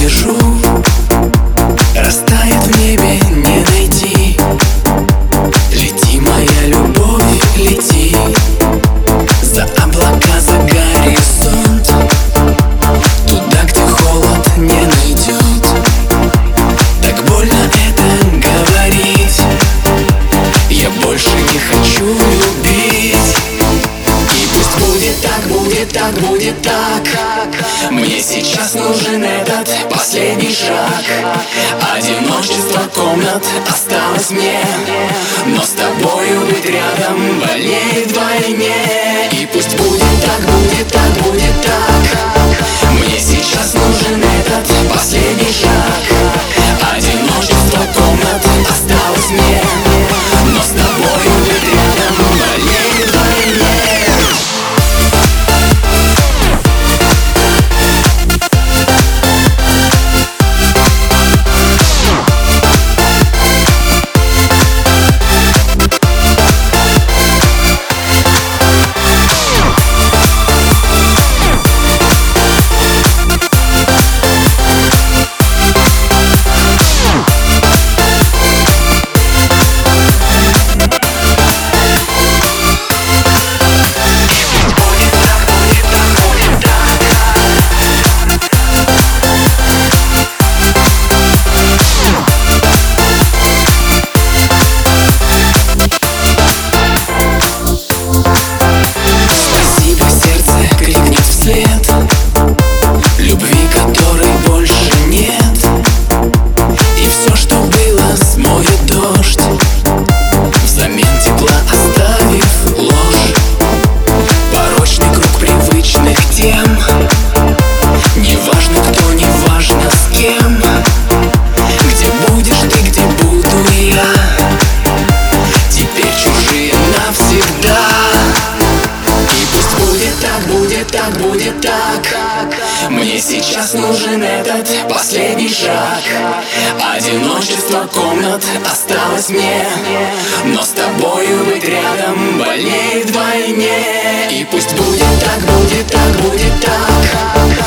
вижу шаг. Одиночество комнат осталось мне Но с тобою быть рядом болеет вдвойне. И пусть будет так, будет так, будет Сейчас нужен этот последний шаг. Одиночество комнат осталось мне Но с тобою быть рядом больнее вдвойне. И пусть будет так, будет так, будет так.